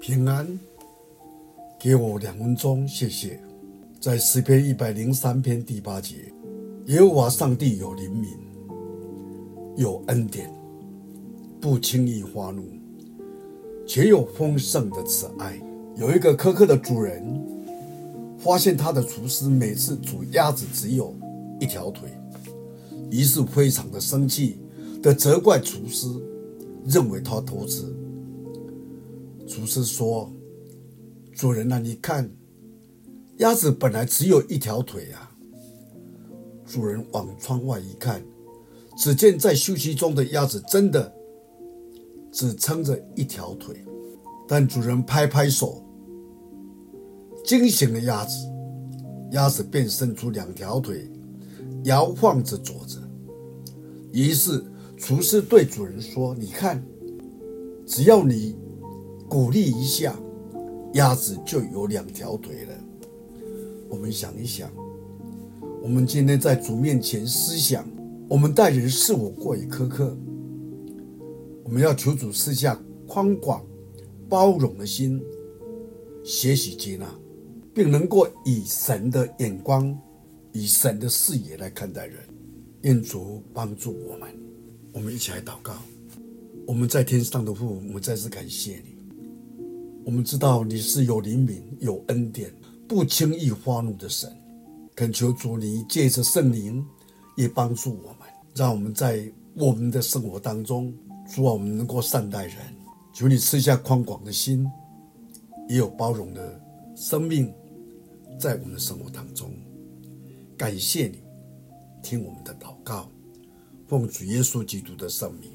平安，给我两分钟，谢谢。在诗篇一百零三篇第八节，耶和华上帝有怜悯，有恩典，不轻易发怒，且有丰盛的慈爱。有一个苛刻的主人，发现他的厨师每次煮鸭子只有一条腿，于是非常的生气的责怪厨师，认为他偷吃。厨师说：“主人啊，你看，鸭子本来只有一条腿啊。”主人往窗外一看，只见在休息中的鸭子真的只撑着一条腿。但主人拍拍手，惊醒了鸭子，鸭子便伸出两条腿，摇晃着坐着。于是厨师对主人说：“你看，只要你……”鼓励一下，鸭子就有两条腿了。我们想一想，我们今天在主面前思想，我们待人是否过于苛刻？我们要求主赐下宽广、包容的心，学习接纳，并能够以神的眼光、以神的视野来看待人。愿主帮助我们，我们一起来祷告。我们在天上的父，我们再次感谢你。我们知道你是有灵敏、有恩典、不轻易发怒的神。恳求主，你借着圣灵也帮助我们，让我们在我们的生活当中，主啊，我们能够善待人。求你赐下宽广的心，也有包容的生命，在我们的生活当中。感谢你，听我们的祷告，奉主耶稣基督的圣名。